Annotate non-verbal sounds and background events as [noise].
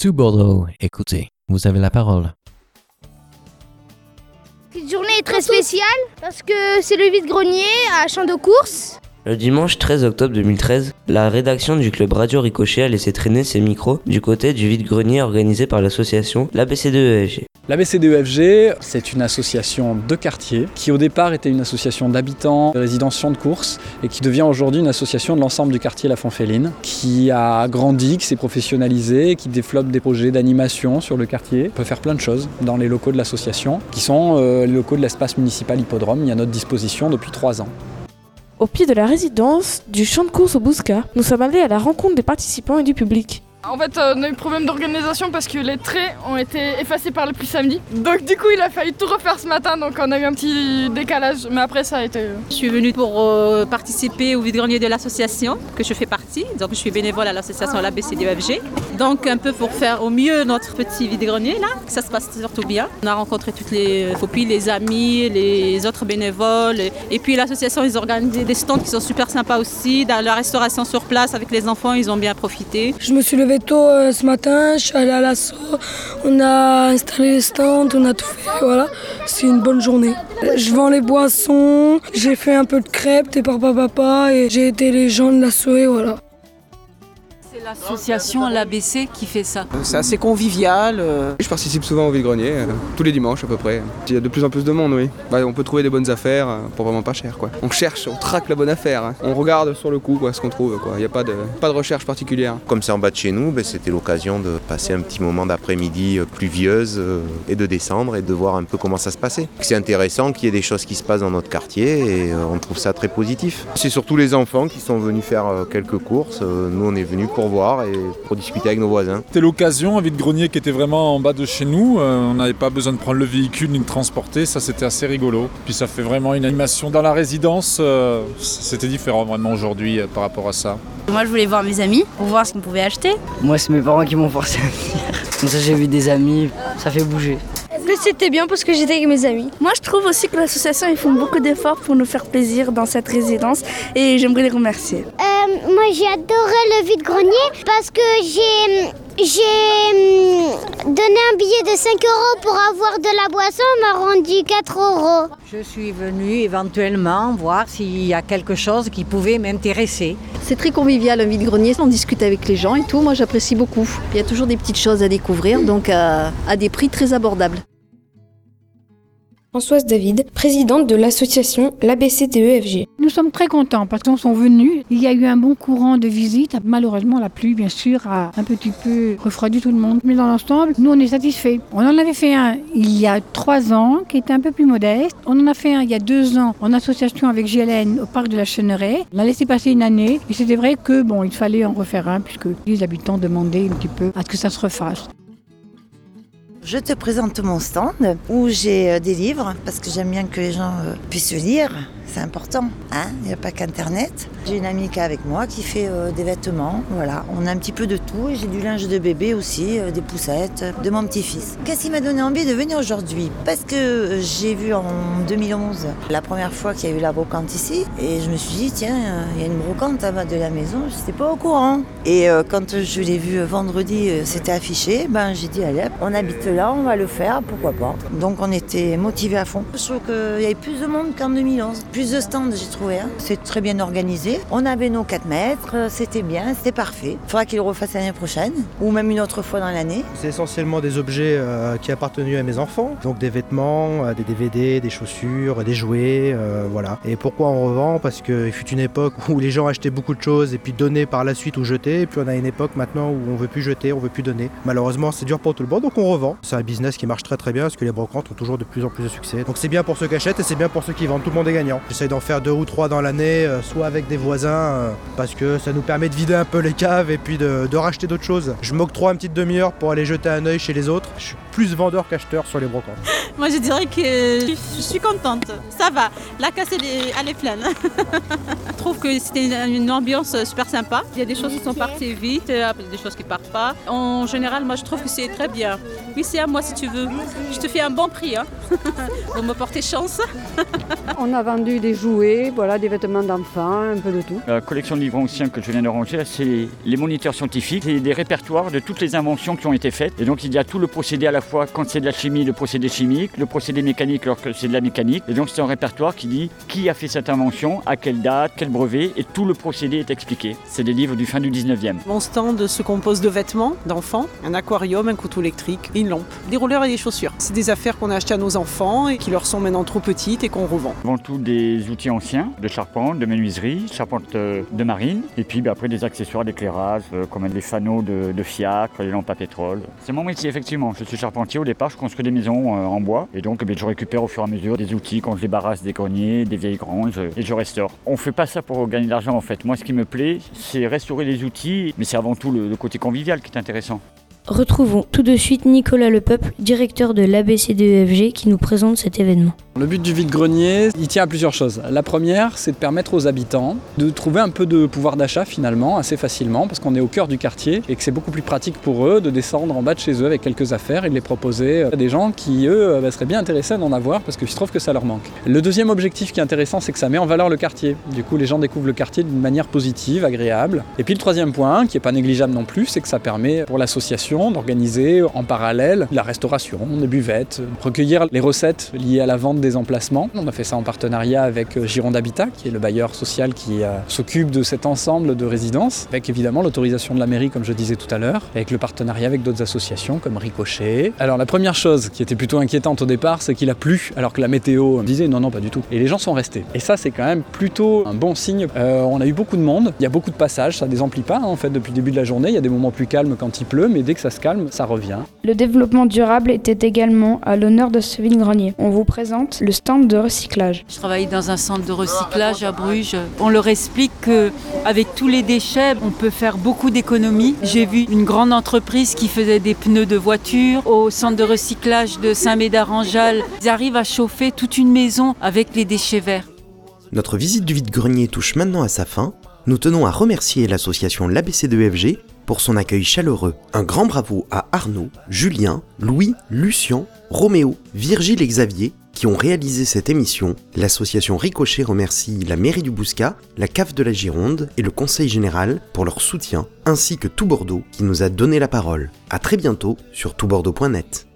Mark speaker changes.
Speaker 1: To Bordeaux, écoutez, vous avez la parole.
Speaker 2: Cette journée est très spéciale parce que c'est le vide-grenier à Champ de course.
Speaker 3: Le dimanche 13 octobre 2013, la rédaction du club Radio Ricochet a laissé traîner ses micros du côté du vide-grenier organisé par l'association l'ABC2EFG.
Speaker 4: L'ABC2EFG, c'est une association de quartier qui au départ était une association d'habitants, de résidents de course et qui devient aujourd'hui une association de l'ensemble du quartier La Fanféline qui a grandi, qui s'est professionnalisé, qui développe des projets d'animation sur le quartier. On peut faire plein de choses dans les locaux de l'association qui sont euh, les locaux de l'espace municipal hippodrome mis à notre disposition depuis trois ans.
Speaker 5: Au pied de la résidence du champ de course au Bousca, nous sommes allés à la rencontre des participants et du public.
Speaker 6: En fait, euh, on a eu problème d'organisation parce que les traits ont été effacés par le pluie samedi. Donc du coup, il a fallu tout refaire ce matin, donc on a eu un petit décalage. Mais après, ça a été... euh,
Speaker 7: Je suis venue pour euh, participer au vide-grenier de l'association que je fais partie. Donc je suis bénévole à l'association l'ABCDFG. Donc un peu pour faire au mieux notre petit vide-grenier là, que ça se passe surtout bien. On a rencontré toutes les copies, les amis, les autres bénévoles. Et puis l'association, ils ont organisé des stands qui sont super sympas aussi. Dans la restauration sur place avec les enfants, ils ont bien profité.
Speaker 8: Je me suis tôt euh, ce matin, je suis allé à l'assaut, on a installé les stands, on a tout fait, voilà. C'est une bonne journée. Je vends les boissons, j'ai fait un peu de crêpes, t'es papa papa, et j'ai aidé les gens de l'assaut, voilà.
Speaker 9: C'est l'association l'ABC qui fait ça.
Speaker 10: C'est assez convivial. euh. Je participe souvent au vide-grenier, euh, tous les dimanches à peu près. Il y a de plus en plus de monde, oui. Bah, on peut trouver des bonnes affaires euh, pour vraiment pas cher. Quoi. On cherche, on traque la bonne affaire. hein. On regarde sur le coup quoi, ce qu'on trouve. quoi. Il n'y a pas de, pas de recherche particulière.
Speaker 11: Comme c'est en bas de chez nous, ben, c'était l'occasion de passer un petit moment d'après-midi pluvieuse et de descendre et de voir un peu comment ça se passait. C'est intéressant qu'il y ait des choses qui se passent dans notre quartier et on trouve ça très positif. C'est surtout les enfants qui sont venus faire quelques courses. Nous, on est venus pour voir et pour discuter avec nos voisins.
Speaker 12: C'était l'occasion, un vide-grenier qui était vraiment en bas de chez nous. Euh, on n'avait pas besoin de prendre le véhicule ni de transporter. Ça, c'était assez rigolo. Puis ça fait vraiment une animation dans la résidence. euh, c'était différent vraiment aujourd'hui euh, par rapport à ça.
Speaker 13: Moi, je voulais voir mes amis pour voir ce qu'on pouvait acheter.
Speaker 14: Moi, c'est mes parents qui m'ont forcé à venir. Comme ça, j'ai vu des amis, ça fait bouger.
Speaker 2: C'était bien parce que j'étais avec mes amis?
Speaker 13: Moi, je trouve aussi que l'association, ils font beaucoup d'efforts pour nous faire plaisir dans cette résidence et j'aimerais les remercier.
Speaker 2: Euh, moi j'ai adoré le vide-grenier parce que j'ai j'ai hum, donné un billet de 5 euros pour avoir de la boisson, on m'a rendu 4 euros.
Speaker 15: Je suis venue éventuellement voir s'il y a quelque chose qui pouvait m'intéresser.
Speaker 16: C'est très convivial un vide-grenier, on discute avec les gens et tout, moi j'apprécie beaucoup. Il y a toujours des petites choses à découvrir, donc à, à des prix très abordables.
Speaker 5: Françoise David, présidente de l'association l'ABCTEFG.
Speaker 17: Nous sommes très contents parce qu'on sont venus. Il y a eu un bon courant de visite. Malheureusement, la pluie, bien sûr, a un petit peu refroidi tout le monde. Mais dans l'ensemble, nous, on est satisfaits. On en avait fait un il y a trois ans qui était un peu plus modeste. On en a fait un il y a deux ans en association avec GLN au parc de la Chenneraie. On a laissé passer une année et c'était vrai que bon, il fallait en refaire un puisque les habitants demandaient un petit peu à ce que ça se refasse.
Speaker 18: Je te présente mon stand où j'ai euh, des livres parce que j'aime bien que les gens euh, puissent lire. C'est important, hein il n'y a pas qu'Internet. J'ai une amie qui est avec moi qui fait euh, des vêtements, voilà. On a un petit peu de tout et j'ai du linge de bébé aussi, des poussettes de mon petit-fils. Qu'est-ce qui m'a donné envie de venir aujourd'hui? Parce que j'ai vu en 2011 la première fois qu'il y a eu la brocante ici et je me suis dit tiens, il y a une brocante à bas de la maison, je n'étais pas au courant. Et quand je l'ai vu vendredi, c'était affiché, ben j'ai dit allez, on habite là, on va le faire, pourquoi pas. Donc on était motivés à fond. Je trouve qu'il y avait plus de monde qu'en 2011. Plus de stands, j'ai trouvé. hein. C'est très bien organisé. On avait nos 4 mètres, euh, c'était bien, c'était parfait. Il faudra qu'ils le refassent l'année prochaine, ou même une autre fois dans l'année.
Speaker 19: C'est essentiellement des objets euh, qui appartenaient à mes enfants, donc des vêtements, euh, des DVD, des chaussures, des jouets, euh, voilà. Et pourquoi on revend? Parce qu'il fut une époque où les gens achetaient beaucoup de choses et puis donnaient par la suite ou jetaient, et puis on a une époque maintenant où on veut plus jeter, on veut plus donner. Malheureusement, c'est dur pour tout le monde, donc on revend. C'est un business qui marche très très bien parce que les brocantes ont toujours de plus en plus de succès. Donc c'est bien pour ceux qui achètent et c'est bien pour ceux qui vendent. Tout le monde est gagnant. J'essaye d'en faire deux ou trois dans l'année, euh, soit avec des voisins, euh, parce que ça nous permet de vider un peu les caves et puis de, racheter d'autres choses. Je m'octroie une petite demi-heure pour aller jeter un œil chez les autres. Je suis plus vendeur qu'acheteur sur les brocantes. [laughs]
Speaker 7: Moi, je dirais que je suis contente. Ça va. La casse, elle est, pleine. [laughs] je trouve que c'était une, ambiance super sympa. Il y a des choses qui sont parties vite, euh, des choses qui partent pas. En général, moi, je trouve que c'est très bien. À moi si tu veux. Je te fais un bon prix. Hein. [laughs] Vous me portez chance. [laughs]
Speaker 20: On a vendu des jouets, voilà, des vêtements d'enfants, un peu de tout.
Speaker 21: La collection de livres anciens que je viens de ranger, c'est les moniteurs scientifiques, c'est des répertoires de toutes les inventions qui ont été faites. Et donc il y a tout le procédé à la fois quand c'est de la chimie, le procédé chimique, le procédé mécanique lorsque c'est de la mécanique. Et donc c'est un répertoire qui dit qui a fait cette invention, à quelle date, quel brevet, et tout le procédé est expliqué. C'est des livres du fin du 19e.
Speaker 22: Mon stand se compose de vêtements d'enfants, un aquarium, un couteau électrique, une lampe, des rouleurs et des chaussures. C'est des affaires qu'on a achetées à nos enfants et qui leur sont maintenant trop petites et qu'on revend.
Speaker 21: Avant tout des outils anciens, de charpente, de menuiserie, charpente euh, de marine, et puis bah, après des accessoires d'éclairage euh, comme des fanaux de, fiacre, les lampes à pétrole. C'est mon métier effectivement. Je suis charpentier au départ, je construis des maisons euh, en bois et donc eh je récupère au fur et à mesure des outils quand je débarrasse des greniers, des vieilles granges et je restaure. On fait pas ça pour gagner de l'argent en fait. Moi ce qui me plaît c'est restaurer les outils, mais c'est avant tout le côté convivial qui est intéressant.
Speaker 23: Retrouvons tout de suite Nicolas Lepeuple, directeur de l'ABCDEFG, qui nous présente cet événement.
Speaker 4: Le but du vide-grenier, il tient à plusieurs choses. La première, c'est de permettre aux habitants de trouver un peu de pouvoir d'achat finalement, assez facilement, parce qu'on est au cœur du quartier et que c'est beaucoup plus pratique pour eux de descendre en bas de chez eux avec quelques affaires et de les proposer à des gens qui, eux, bah, seraient bien intéressés d'en avoir parce qu'il se trouve que ça leur manque. Le deuxième objectif qui est intéressant, c'est que ça met en valeur le quartier. Du coup, les gens découvrent le quartier d'une manière positive, agréable. Et puis le troisième point, qui n'est pas négligeable non plus, c'est que ça permet pour l'association d'organiser en parallèle la restauration, des buvettes, recueillir les recettes liées à la vente des emplacements. On a fait ça en partenariat avec euh, Gironde Habitat, qui est le bailleur social qui euh, s'occupe de cet ensemble de résidences, avec évidemment l'autorisation de la mairie, comme je disais tout à l'heure, avec le partenariat avec d'autres associations comme Ricochet. Alors la première chose qui était plutôt inquiétante au départ, c'est qu'il a plu, alors que la météo disait non, non, pas du tout. Et les gens sont restés. Et ça, c'est quand même plutôt un bon signe. Euh, on a eu beaucoup de monde, il y a beaucoup de passages, ça désemplit pas hein, en fait depuis le début de la journée. Il y a des moments plus calmes quand il pleut, mais dès que ça se calme, ça revient.
Speaker 24: Le développement durable était également à l'honneur de ce vide-grenier. On vous présente le stand de recyclage.
Speaker 9: Je travaille dans un centre de recyclage à Bruges. On leur explique que avec tous les déchets, on peut faire beaucoup d'économies. J'ai vu une grande entreprise qui faisait des pneus de voiture au centre de recyclage de Saint-Médard-en-Jalles. Ils arrivent à chauffer toute une maison avec les déchets verts.
Speaker 25: Notre visite du vide-grenier touche maintenant à sa fin. Nous tenons à remercier l'association l'ABC2FG pour son accueil chaleureux. Un grand bravo à Arnaud, Julien, Louis, Lucien, Roméo, Virgile et Xavier qui ont réalisé cette émission. L'association Ricochet remercie la mairie du Bouscat, la CAF de la Gironde et le Conseil général pour leur soutien, ainsi que tout Bordeaux qui nous a donné la parole. À très bientôt sur toutbordeaux.net.